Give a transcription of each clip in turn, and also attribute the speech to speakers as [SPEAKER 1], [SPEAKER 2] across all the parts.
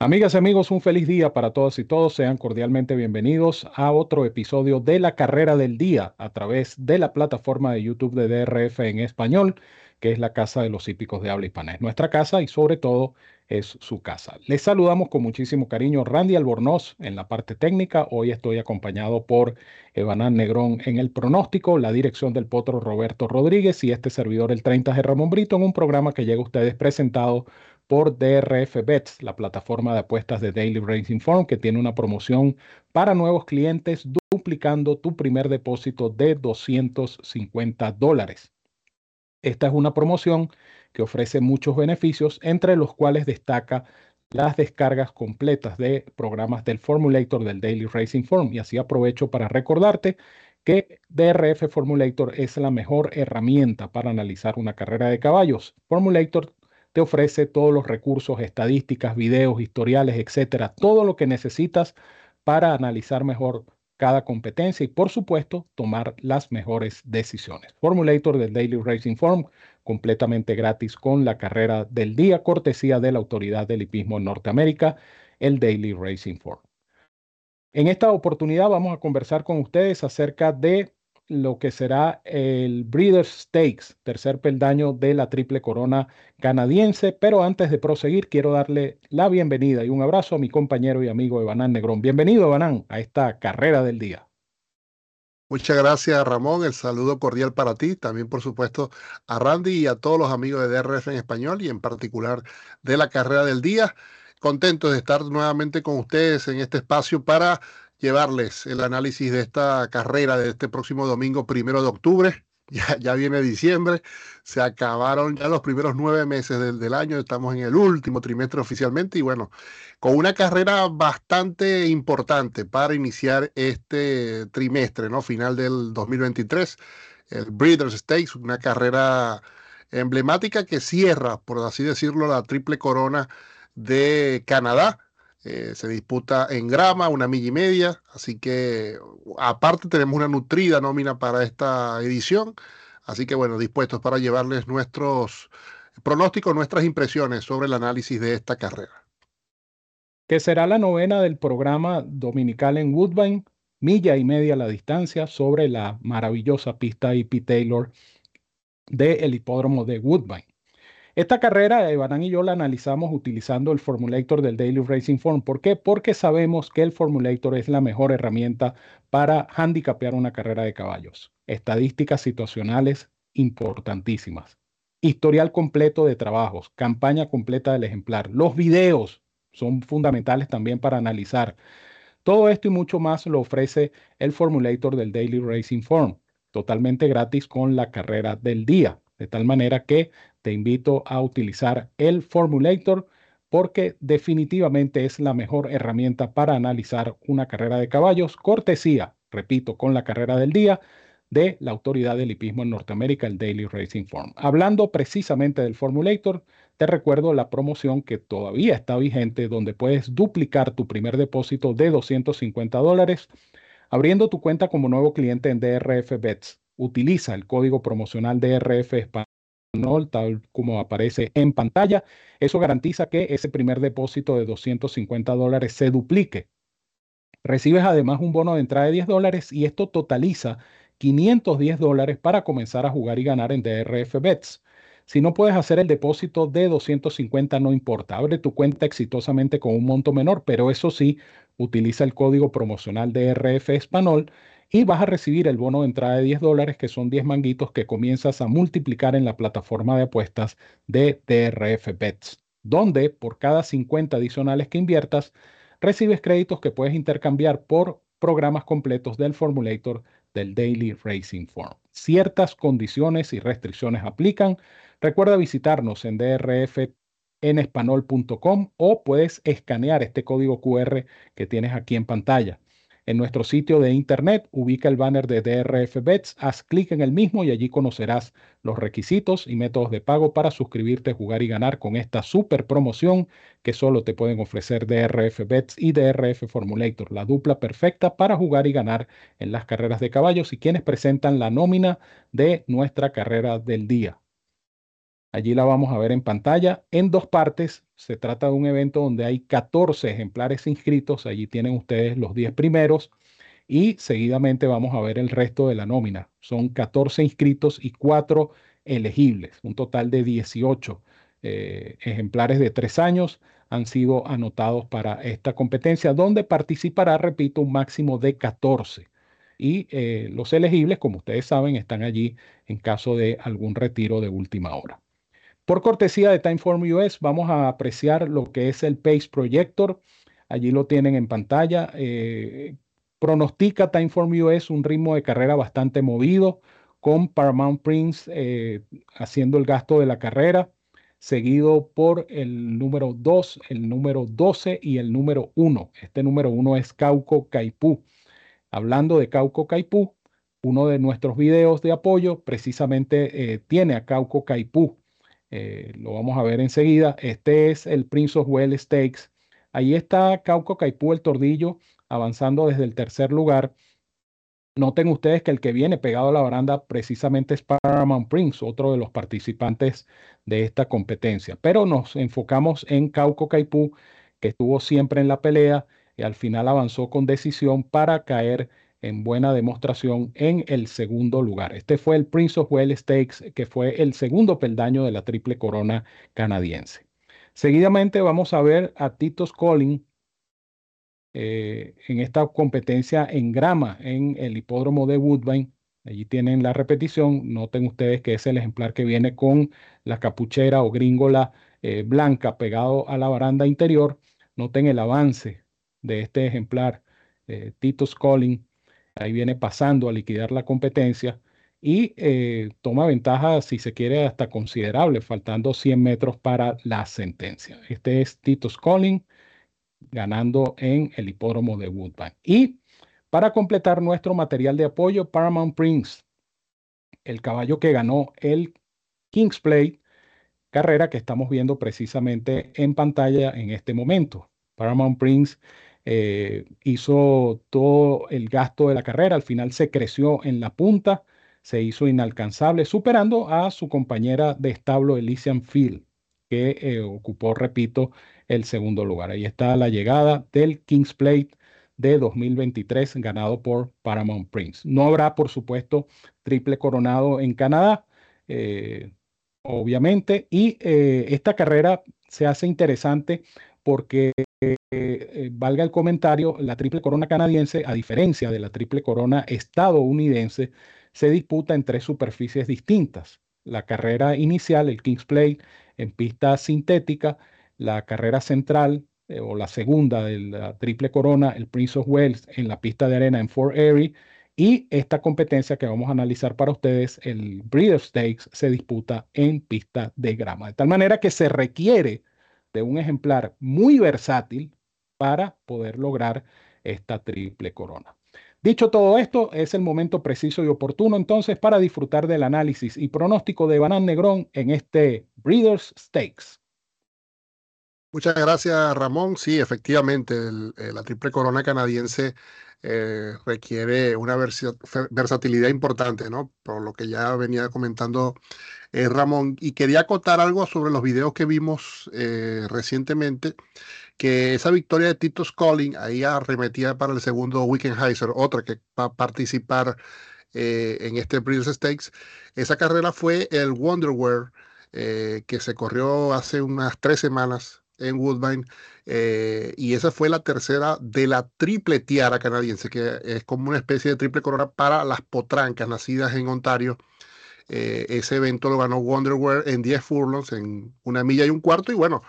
[SPEAKER 1] Amigas y amigos, un feliz día para todos y todos. Sean cordialmente bienvenidos a otro episodio de la carrera del día a través de la plataforma de YouTube de DRF en español, que es la casa de los hípicos de habla hispana. Es nuestra casa y sobre todo es su casa. Les saludamos con muchísimo cariño Randy Albornoz en la parte técnica. Hoy estoy acompañado por Evanán Negrón en el pronóstico, la dirección del potro Roberto Rodríguez y este servidor el 30 de Ramón Brito en un programa que llega a ustedes presentado por DRF Bets, la plataforma de apuestas de Daily Racing Form, que tiene una promoción para nuevos clientes duplicando tu primer depósito de 250 dólares. Esta es una promoción que ofrece muchos beneficios, entre los cuales destaca las descargas completas de programas del Formulator del Daily Racing Form. Y así aprovecho para recordarte que DRF Formulator es la mejor herramienta para analizar una carrera de caballos. Formulator te ofrece todos los recursos, estadísticas, videos, historiales, etcétera, todo lo que necesitas para analizar mejor cada competencia y, por supuesto, tomar las mejores decisiones. Formulator del Daily Racing Form, completamente gratis con la carrera del día, cortesía de la Autoridad del Hipismo en Norteamérica, el Daily Racing Form. En esta oportunidad vamos a conversar con ustedes acerca de lo que será el Breeders' Stakes, tercer peldaño de la Triple Corona canadiense. Pero antes de proseguir, quiero darle la bienvenida y un abrazo a mi compañero y amigo Evanán Negrón. Bienvenido, Evanán, a esta carrera del día.
[SPEAKER 2] Muchas gracias, Ramón. El saludo cordial para ti, también por supuesto a Randy y a todos los amigos de DRF en español y en particular de la carrera del día. Contento de estar nuevamente con ustedes en este espacio para llevarles el análisis de esta carrera de este próximo domingo, primero de octubre. Ya, viene diciembre, se acabaron ya los primeros nueve meses del, del, año, estamos en el último trimestre oficialmente y bueno, con una carrera bastante importante para iniciar este trimestre, ¿no? Final del 2023, el Breeders' Stakes, una carrera emblemática que cierra, por así decirlo, la triple corona de Canadá eh, se disputa en grama, una milla y media, así que aparte tenemos una nutrida nómina para esta edición, así que bueno, dispuestos para llevarles nuestros pronósticos, nuestras impresiones sobre el análisis de esta carrera.
[SPEAKER 1] Que será la novena del programa dominical en Woodbine, milla y media la distancia sobre la maravillosa pista IP Taylor del hipódromo de Woodbine. Esta carrera, Evanán y yo la analizamos utilizando el Formulator del Daily Racing Form. ¿Por qué? Porque sabemos que el Formulator es la mejor herramienta para handicapear una carrera de caballos. Estadísticas situacionales importantísimas. Historial completo de trabajos, campaña completa del ejemplar. Los videos son fundamentales también para analizar. Todo esto y mucho más lo ofrece el Formulator del Daily Racing Form, totalmente gratis con la carrera del día. De tal manera que te invito a utilizar el Formulator porque definitivamente es la mejor herramienta para analizar una carrera de caballos, cortesía, repito, con la carrera del día de la autoridad del hipismo en Norteamérica, el Daily Racing Form. Hablando precisamente del Formulator, te recuerdo la promoción que todavía está vigente, donde puedes duplicar tu primer depósito de 250 dólares abriendo tu cuenta como nuevo cliente en DRF Bets. Utiliza el código promocional DRF Tal como aparece en pantalla. Eso garantiza que ese primer depósito de 250 dólares se duplique. Recibes además un bono de entrada de 10 dólares y esto totaliza 510 dólares para comenzar a jugar y ganar en DRF Bets. Si no puedes hacer el depósito de 250, no importa. Abre tu cuenta exitosamente con un monto menor, pero eso sí, utiliza el código promocional DRF Español y vas a recibir el bono de entrada de 10 dólares, que son 10 manguitos que comienzas a multiplicar en la plataforma de apuestas de DRF Bets, donde por cada 50 adicionales que inviertas, recibes créditos que puedes intercambiar por programas completos del Formulator del Daily Racing Form. Ciertas condiciones y restricciones aplican. Recuerda visitarnos en drfenespanol.com o puedes escanear este código QR que tienes aquí en pantalla. En nuestro sitio de internet ubica el banner de DRF Bets, haz clic en el mismo y allí conocerás los requisitos y métodos de pago para suscribirte, jugar y ganar con esta super promoción que solo te pueden ofrecer DRF Bets y DRF Formulator, la dupla perfecta para jugar y ganar en las carreras de caballos y quienes presentan la nómina de nuestra carrera del día. Allí la vamos a ver en pantalla en dos partes. Se trata de un evento donde hay 14 ejemplares inscritos. Allí tienen ustedes los 10 primeros y seguidamente vamos a ver el resto de la nómina. Son 14 inscritos y 4 elegibles, un total de 18 eh, ejemplares de tres años han sido anotados para esta competencia, donde participará, repito, un máximo de 14. Y eh, los elegibles, como ustedes saben, están allí en caso de algún retiro de última hora. Por cortesía de Timeform US, vamos a apreciar lo que es el Pace Projector. Allí lo tienen en pantalla. Eh, pronostica Timeform US un ritmo de carrera bastante movido, con Paramount Prince eh, haciendo el gasto de la carrera, seguido por el número 2, el número 12 y el número 1. Este número 1 es Cauco Caipú. Hablando de Cauco Caipú, uno de nuestros videos de apoyo precisamente eh, tiene a Cauco Caipú eh, lo vamos a ver enseguida. Este es el Prince of Well Stakes. Ahí está Cauco Caipú, el tordillo, avanzando desde el tercer lugar. Noten ustedes que el que viene pegado a la baranda precisamente es Paramount Prince, otro de los participantes de esta competencia. Pero nos enfocamos en Cauco Caipú, que estuvo siempre en la pelea y al final avanzó con decisión para caer en buena demostración en el segundo lugar. Este fue el Prince of Wales Stakes, que fue el segundo peldaño de la triple corona canadiense. Seguidamente vamos a ver a Titos Collin eh, en esta competencia en grama en el hipódromo de Woodbine. Allí tienen la repetición. Noten ustedes que es el ejemplar que viene con la capuchera o gringola eh, blanca pegado a la baranda interior. Noten el avance de este ejemplar, eh, Titos Collin, ahí viene pasando a liquidar la competencia y eh, toma ventaja, si se quiere, hasta considerable, faltando 100 metros para la sentencia. Este es Titus Collin ganando en el hipódromo de Woodbine. Y para completar nuestro material de apoyo, Paramount Prince, el caballo que ganó el King's Play, carrera que estamos viendo precisamente en pantalla en este momento. Paramount Prince eh, hizo todo el gasto de la carrera, al final se creció en la punta, se hizo inalcanzable, superando a su compañera de establo Elysian Field, que eh, ocupó, repito, el segundo lugar. Ahí está la llegada del Kings Plate de 2023 ganado por Paramount Prince. No habrá, por supuesto, triple coronado en Canadá, eh, obviamente, y esta carrera se hace interesante porque eh, valga el comentario, la triple corona canadiense, a diferencia de la triple corona estadounidense, se disputa en tres superficies distintas. La carrera inicial, el Kings Play, en pista sintética, la carrera central eh, o la segunda de la triple corona, el Prince of Wales, en la pista de arena en Fort Erie. Y esta competencia que vamos a analizar para ustedes, el Breeder Stakes, se disputa en pista de grama. De tal manera que se requiere de un ejemplar muy versátil para poder lograr esta triple corona. Dicho todo esto, es el momento preciso y oportuno entonces para disfrutar del análisis y pronóstico de Banán Negrón en este Breeders Stakes.
[SPEAKER 2] Muchas gracias, Ramón. Sí, efectivamente, eh, la triple corona canadiense eh, requiere una versatilidad importante, ¿no? Por lo que ya venía comentando eh, Ramón. Y quería acotar algo sobre los videos que vimos recientemente que esa victoria de Tito Sculling ahí arremetía para el segundo Heiser, otra que va a participar eh, en este Breeders' Stakes. Esa carrera fue el Wonderwear eh, que se corrió hace unas tres semanas en Woodbine eh, y esa fue la tercera de la triple tiara canadiense, que es como una especie de triple corona para las potrancas nacidas en Ontario. ese evento lo ganó Wonderwear en 10 furlongs, en una milla y un cuarto, y bueno,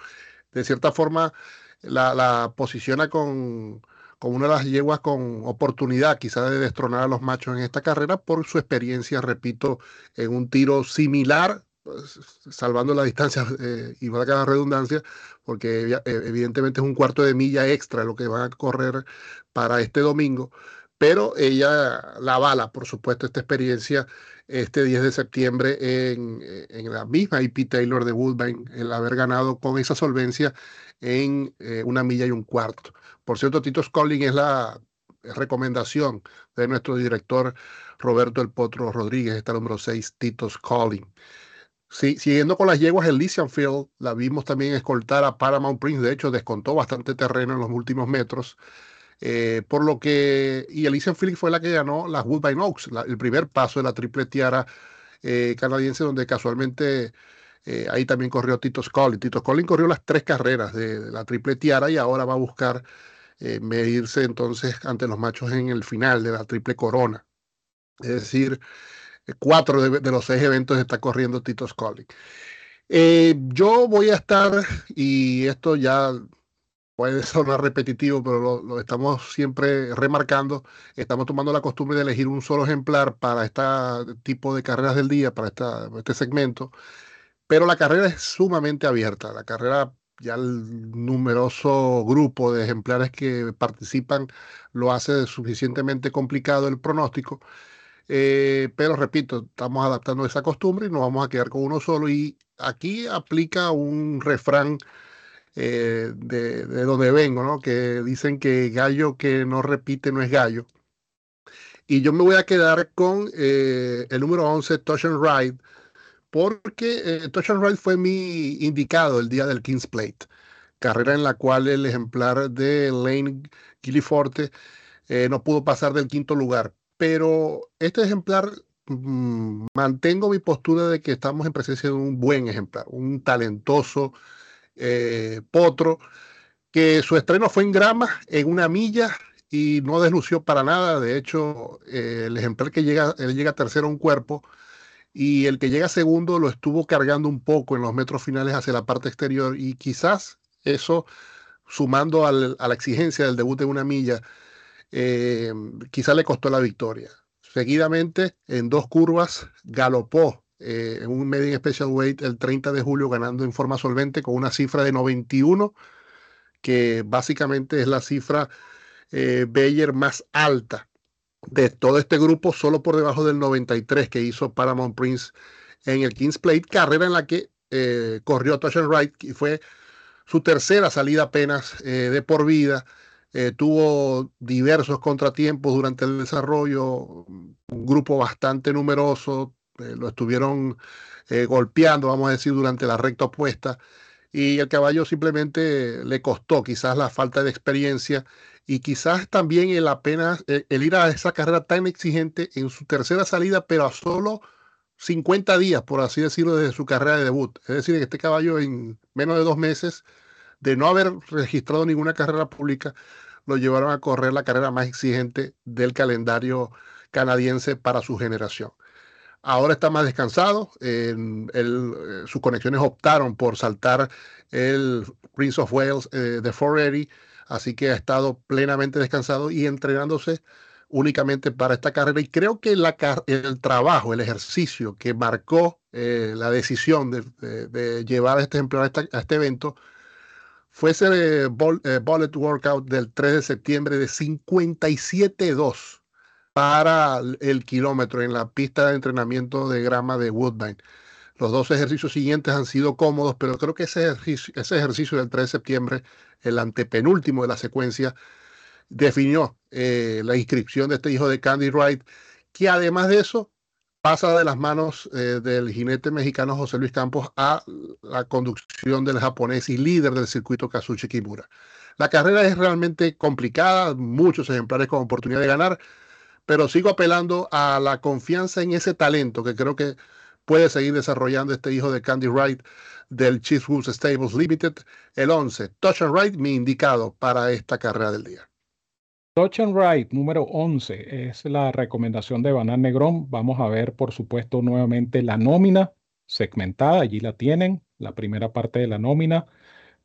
[SPEAKER 2] de cierta forma la, posiciona con, una de las yeguas con oportunidad quizá de destronar a los machos en esta carrera por su experiencia, repito, en un tiro similar, pues, salvando la distancia eh, y va a quedar redundancia, porque eh, evidentemente es un cuarto de milla extra lo que van a correr para este domingo, pero ella la avala, por supuesto, esta experiencia este 10 de septiembre en, en la misma IP Taylor de Woodbine, el haber ganado con esa solvencia en eh, una milla y un cuarto. Por cierto, Tito Sculling es la recomendación de nuestro director Roberto El Potro Rodríguez, está número 6, Tito Sculling. Sí, siguiendo con las yeguas, el Lysian Field la vimos también escoltar a Paramount Prince, de hecho descontó bastante terreno en los últimos metros, eh, por lo que, y Elysian Field fue la que ganó las Woodbine Oaks, el primer paso de la triple tiara eh, canadiense, donde casualmente eh, ahí también corrió Tito Scully. Tito Scully corrió las tres carreras de, la triple tiara y ahora va a buscar medirse entonces ante los machos en el final de la triple corona. Es decir, cuatro de, los seis eventos está corriendo Tito Scully. yo voy a estar, y esto ya puede sonar repetitivo, pero lo, estamos siempre remarcando. Estamos tomando la costumbre de elegir un solo ejemplar para este tipo de carreras del día, para este segmento. Pero la carrera es sumamente abierta. La carrera, ya el numeroso grupo de ejemplares que participan lo hace suficientemente complicado el pronóstico. Eh, pero repito, estamos adaptando esa costumbre y nos vamos a quedar con uno solo. Y aquí aplica un refrán eh, de, donde vengo, ¿no? Que dicen que gallo que no repite no es gallo. Y yo me voy a quedar con eh, el número 11, Touch and Ride, porque eh, Touch and Ride fue mi indicado el día del King's Plate, carrera en la cual el ejemplar de Lane Gilliforte no pudo pasar del quinto lugar. Pero este ejemplar mm, mantengo mi postura de que estamos en presencia de un buen ejemplar, un talentoso eh, Potro, que su estreno fue en grama, en una milla, y no deslució para nada. De hecho, eh, el ejemplar que llega, él llega tercero a un cuerpo, y el que llega segundo lo estuvo cargando un poco en los metros finales hacia la parte exterior, y quizás eso, sumando a la exigencia del debut de una milla, eh, quizás le costó la victoria. Seguidamente, en dos curvas, galopó eh, en un Medium Special Weight el 30 de julio ganando en forma solvente con una cifra de 91, que básicamente es la cifra eh, Bayer más alta de todo este grupo, solo por debajo del 93 que hizo Paramount Prince en el Kings Plate, carrera en la que eh, corrió Touch and Ride y fue su tercera salida apenas eh, de por vida. tuvo diversos contratiempos durante el desarrollo, un grupo bastante numeroso, eh, lo estuvieron eh, golpeando, vamos a decir, durante la recta opuesta. Y el caballo simplemente le costó quizás la falta de experiencia y quizás también el apenas eh, el ir a esa carrera tan exigente en su tercera salida, pero a solo 50 días, por así decirlo, desde su carrera de debut. Es decir, que este caballo en menos de dos meses, de no haber registrado ninguna carrera pública, lo llevaron a correr la carrera más exigente del calendario canadiense para su generación. Ahora está más descansado. Eh, sus conexiones optaron por saltar el Prince of Wales eh, de 480, así que ha estado plenamente descansado y entrenándose únicamente para esta carrera. Y creo que el trabajo, el ejercicio que marcó eh, la decisión de, llevar a este ejemplar a, este evento fue ese bullet workout del 3 de septiembre de 57.2 para el kilómetro en la pista de entrenamiento de grama de Woodbine. Los dos ejercicios siguientes han sido cómodos, pero creo que ese ejercicio, ese ejercicio del 3 de septiembre, el antepenúltimo de la secuencia, definió eh, la inscripción de este hijo de Candy Wright, que además de eso pasa de las manos eh, del jinete mexicano José Luis Campos a la conducción del japonés y líder del circuito Kazuchi Kimura. La carrera es realmente complicada, muchos ejemplares con oportunidad de ganar, pero sigo apelando a la confianza en ese talento que creo que puede seguir desarrollando este hijo de Candy Wright del Chief Woods Stables Limited, el 11, Touch and Ride, mi indicado para esta carrera del día.
[SPEAKER 1] Touch and Ride número 11 es la recomendación de Banan Negrón. Vamos a ver, por supuesto, nuevamente la nómina segmentada. Allí la tienen, la primera parte de la nómina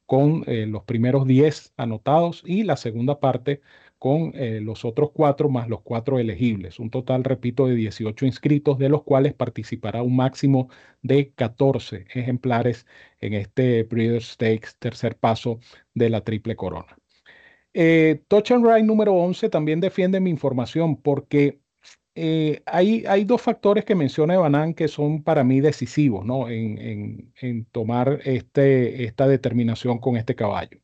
[SPEAKER 1] con eh, los primeros 10 anotados y la segunda parte con eh, los otros cuatro más los cuatro elegibles. Un total, repito, de 18 inscritos, de los cuales participará un máximo de 14 ejemplares en este Breeder Stakes, tercer paso de la Triple Corona. Eh, Touch and Ride número 11 también defiende mi información porque eh, hay, hay, dos factores que menciona Evanan que son para mí decisivos ¿no? en, en tomar este, esta determinación con este caballo.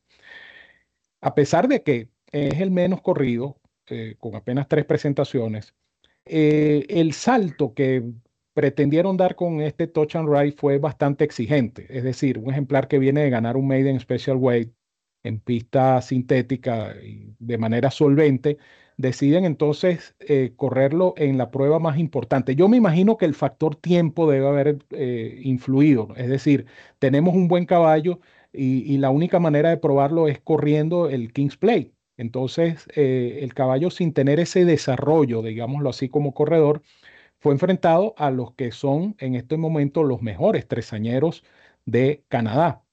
[SPEAKER 1] A pesar de que es el menos corrido, eh, con apenas tres presentaciones. Eh, el salto que pretendieron dar con este Touch and Ride fue bastante exigente. Es decir, un ejemplar que viene de ganar un Maiden Special Weight en pista sintética y de manera solvente, deciden entonces eh, correrlo en la prueba más importante. Yo me imagino que el factor tiempo debe haber influido. Es decir, tenemos un buen caballo y, la única manera de probarlo es corriendo el King's Play. Entonces, eh, el caballo sin tener ese desarrollo, digámoslo así como corredor, fue enfrentado a los que son en este momento los mejores tresañeros de Canadá.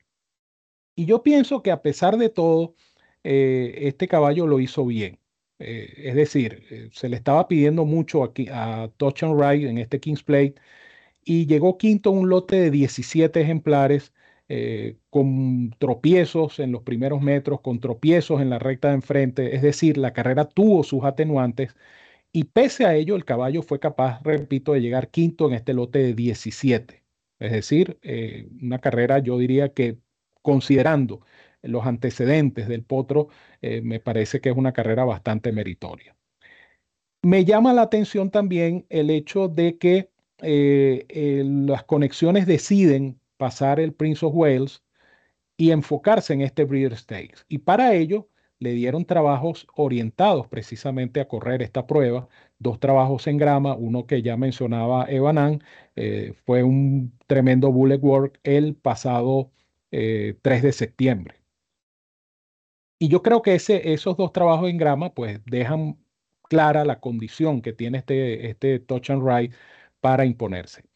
[SPEAKER 1] Y yo pienso que a pesar de todo, este caballo lo hizo bien. Eh, es decir, eh, se le estaba pidiendo mucho aquí a Touch and Ride en este King's Plate y llegó quinto un lote de 17 ejemplares eh, con tropiezos en los primeros metros, con tropiezos en la recta de enfrente, es decir, la carrera tuvo sus atenuantes y pese a ello el caballo fue capaz, repito, de llegar quinto en este lote de 17. Es decir, una carrera yo diría que considerando los antecedentes del Potro, eh, me parece que es una carrera bastante meritoria. Me llama la atención también el hecho de que eh, las conexiones deciden pasar el Prince of Wales y enfocarse en este Breeder Stakes. Y para ello le dieron trabajos orientados precisamente a correr esta prueba, dos trabajos en grama, uno que ya mencionaba Evanan, eh, fue un tremendo bullet work el pasado 3 de septiembre. Y yo creo que ese, esos dos trabajos en grama pues dejan clara la condición que tiene este, este Touch and Ride para imponerse.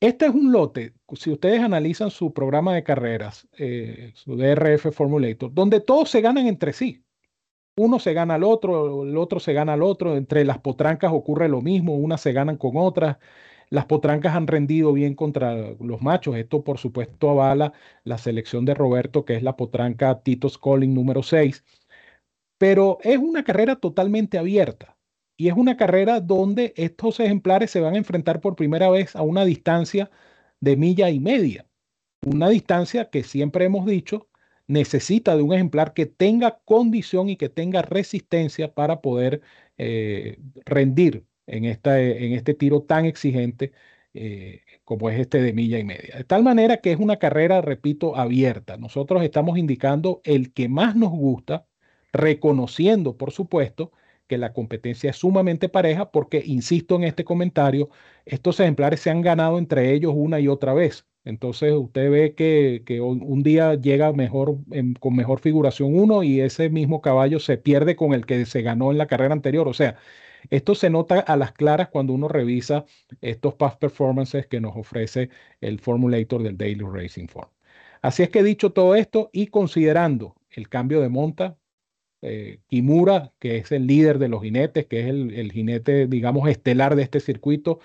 [SPEAKER 1] Este es un lote, si ustedes analizan su programa de carreras, eh, su DRF Formulator, donde todos se ganan entre sí. Uno se gana al otro, el otro se gana al otro, entre las potrancas ocurre lo mismo, unas se ganan con otras. Las potrancas han rendido bien contra los machos. Esto, por supuesto, avala la selección de Roberto, que es la potranca Titos Calling número 6. Pero es una carrera totalmente abierta y es una carrera donde estos ejemplares se van a enfrentar por primera vez a una distancia de milla y media. Una distancia que siempre hemos dicho necesita de un ejemplar que tenga condición y que tenga resistencia para poder eh, rendir en, esta, en este tiro tan exigente eh, como es este de milla y media. De tal manera que es una carrera, repito, abierta. Nosotros estamos indicando el que más nos gusta, reconociendo, por supuesto, que la competencia es sumamente pareja porque, insisto en este comentario, estos ejemplares se han ganado entre ellos una y otra vez. Entonces usted ve que, que un día llega mejor, con mejor figuración uno y ese mismo caballo se pierde con el que se ganó en la carrera anterior. O sea, esto se nota a las claras cuando uno revisa estos past performances que nos ofrece el formulator del Daily Racing Form. Así es que dicho todo esto y considerando el cambio de monta, eh, Kimura, que es el líder de los jinetes, que es el, el, jinete, digamos, estelar de este circuito,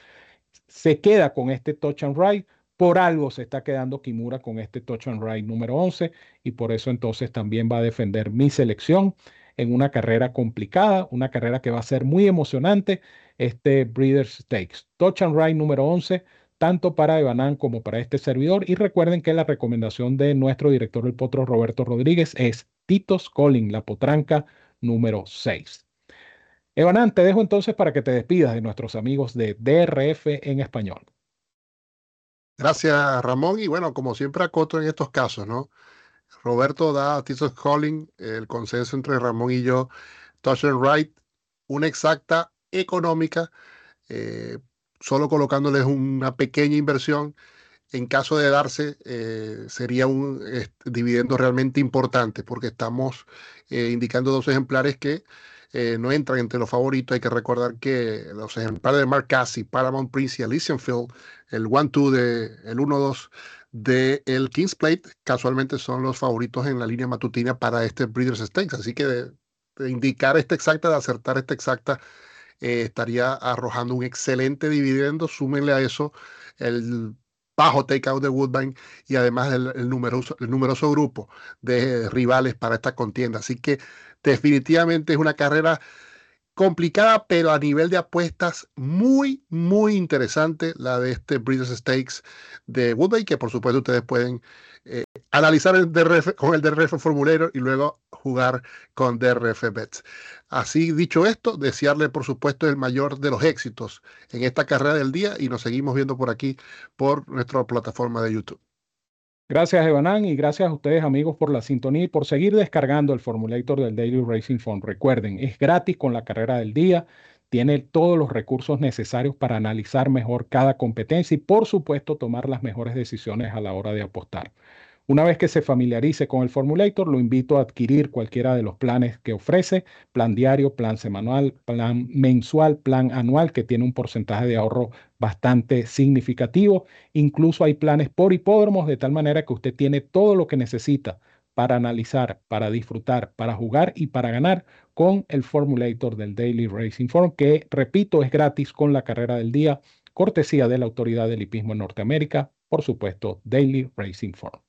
[SPEAKER 1] se queda con este touch and ride. Por algo se está quedando Kimura con este touch and ride número 11 y por eso entonces también va a defender mi selección en una carrera complicada, una carrera que va a ser muy emocionante, este Breeders' Stakes. Touch and Ride número 11, tanto para Evanán como para este servidor. Y recuerden que la recomendación de nuestro director del potro, Roberto Rodríguez, es Titos Colin, la potranca número 6. Evanán, te dejo entonces para que te despidas de nuestros amigos de DRF en español.
[SPEAKER 2] Gracias, Ramón. Y bueno, como siempre acoto en estos casos, ¿no? Roberto da a Titus Calling el consenso entre Ramón y yo, Touch and Right, una exacta económica, eh, solo colocándoles una pequeña inversión. En caso de darse, eh, sería un dividendo realmente importante porque estamos eh, indicando dos ejemplares que no entran entre los favoritos. Hay que recordar que los ejemplares de Mark Cassie, Paramount Prince y Elysian Field, el 1-2 de el 1-2 del el Kings Plate, casualmente son los favoritos en la línea matutina para este Breeders' Stakes. Así que de, indicar esta exacta, de acertar esta exacta, eh, estaría arrojando un excelente dividendo. Súmenle a eso el bajo takeout de Woodbine y además el, numeroso, el numeroso grupo de rivales para esta contienda. Así que definitivamente es una carrera complicada, pero a nivel de apuestas muy, muy interesante la de este Breeders' Stakes de Woodbay, que por supuesto ustedes pueden eh, analizar el DRF con el DRF Formulero y luego jugar con DRF Bets. Así dicho esto, desearle por supuesto el mayor de los éxitos en esta carrera del día y nos seguimos viendo por aquí por nuestra plataforma de YouTube.
[SPEAKER 1] Gracias, Evanán, y gracias a ustedes, amigos, por la sintonía y por seguir descargando el formulator del Daily Racing Phone. Recuerden, es gratis con la carrera del día, tiene todos los recursos necesarios para analizar mejor cada competencia y, por supuesto, tomar las mejores decisiones a la hora de apostar. Una vez que se familiarice con el formulator, lo invito a adquirir cualquiera de los planes que ofrece, plan diario, plan semanal, plan mensual, plan anual, que tiene un porcentaje de ahorro bastante significativo. Incluso hay planes por hipódromos, de tal manera que usted tiene todo lo que necesita para analizar, para disfrutar, para jugar y para ganar con el formulator del Daily Racing Form, que, repito, es gratis con la carrera del día, cortesía de la Autoridad del Hipismo en Norteamérica, por supuesto, Daily Racing Form.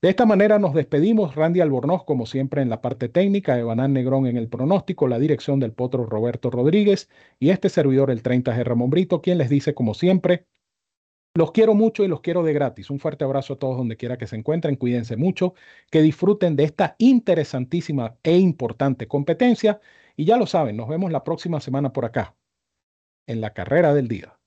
[SPEAKER 1] De esta manera nos despedimos. Randy Albornoz, como siempre, en la parte técnica, Evanán Negrón en el pronóstico, la dirección del potro Roberto Rodríguez y este servidor, el 30G Ramón Brito, quien les dice, como siempre, los quiero mucho y los quiero de gratis. Un fuerte abrazo a todos donde quiera que se encuentren. Cuídense mucho, que disfruten de esta interesantísima e importante competencia. Y ya lo saben, nos vemos la próxima semana por acá, en la carrera del día.